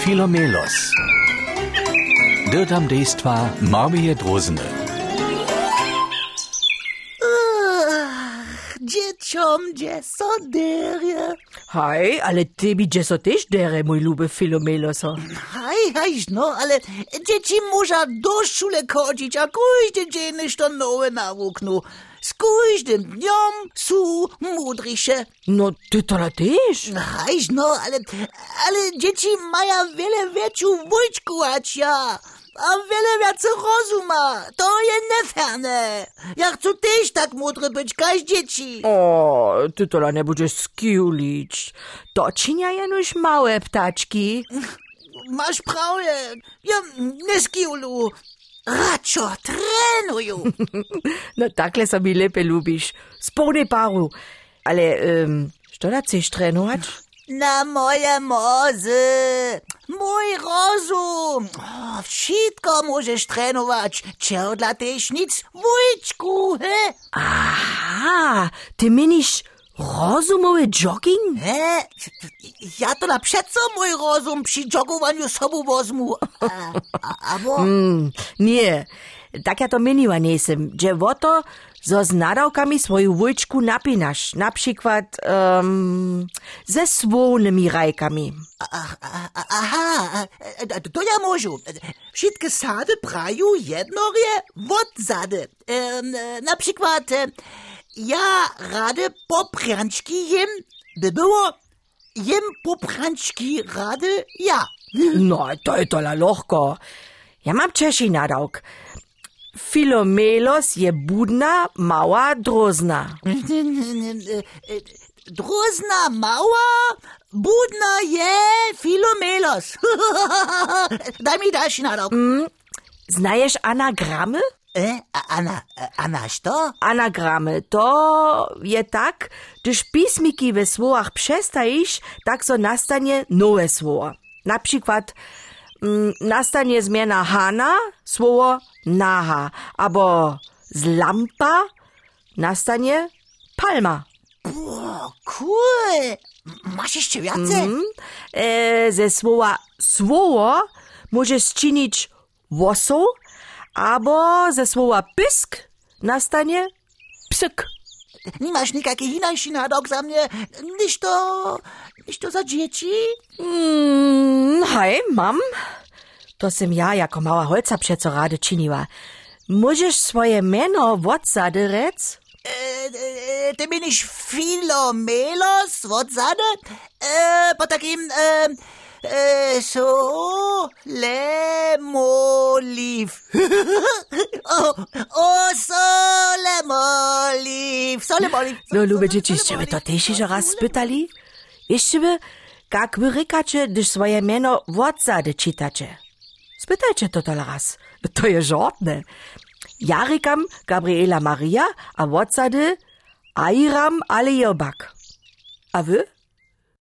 Filomelos. Dirtam dejstva Marmije Drozene. Dzieciom, gdzie są derje? Hej, ale ty mi gdzie so też dere, mój luby Filomeloso. Hej, hej, no, ale dzieci muszą do szule chodzić, a każdy dzień to nowe nawuknu. Z każdym dniem są mądrzejsze. No ty to też? Hej, no, ale, ale dzieci mają wiele większą wojczkować, ja. A wiele więcej rozuma. To jest nieferne. Ja chcę też tak mądry być, jak dzieci. O, ty to nie będziesz skiulić. To czynia jenoś małe ptaczki. Masz prawdę. Ja nie skiulu. Radšo trenuju. No takle so mi lepe lubisz. Spone paru. Ale, um, što da chceš trenować? Na moje mozy. Mój rozum. O, wszystko możesz trenować. Ciągle też nic wujczku, he? Aha, ty minisz rozumowy jogging? He? Ja to na przeco mój rozum przy joggowaniu sobą wozmu. A, a, abo... Mm, nie, tak ja to miniła nisem. Gdzie to, zo z nadawkami swoju wujczku napinasz. Na przykład um, ze słonymi rajkami. Aha, e, to ja możu. Wszystkie sady prają jednorie wodzady. Em, e, Na przykład, e, ja rady poprączki jem, by było jem poprączki rady ja. No, to je to la lohko. Ja mam Češi nadawk. Filomelos je budna, mała, drozna. Drozna mała, budna je filomelos. Daj mi dalszy nadał. Znajesz anagramy? E, a- Anna, e, Anna, što? Anagramy to je tak, gdyż pismiki we słowach przestajesz, tak so nastanie nowe słowo. Na przykład mm, nastanie zmiana hana, słowo naha, albo z lampa nastanie palma. O, cool. Masz jeszcze więcej? Mm, e, ze słowa słowo możesz czynić wosu, albo ze słowa pysk nastanie psyk. Nie masz nikakiej inaczej nadok za mnie, niż to, niż to za dzieci? Mm, hej, mam. To sem ja jako mała holca przeco rady czyniła. Możesz swoje meno wodsady rec? E, e, ty minisz filomelos, wodzady? E, po takim, e, e, so, lemoliv. o, o, so, lemoliv, so, lemoliv. No, dzieci, jeszcze by to też jeszcze raz spytali? Jeszcze by, jak wy rykacie, gdyż swoje meno wodsady czytacie? Spytajcie to to raz. To je żartne. Ja rykam Gabriela Maria, a wodsady Airam Alejobak. A wy?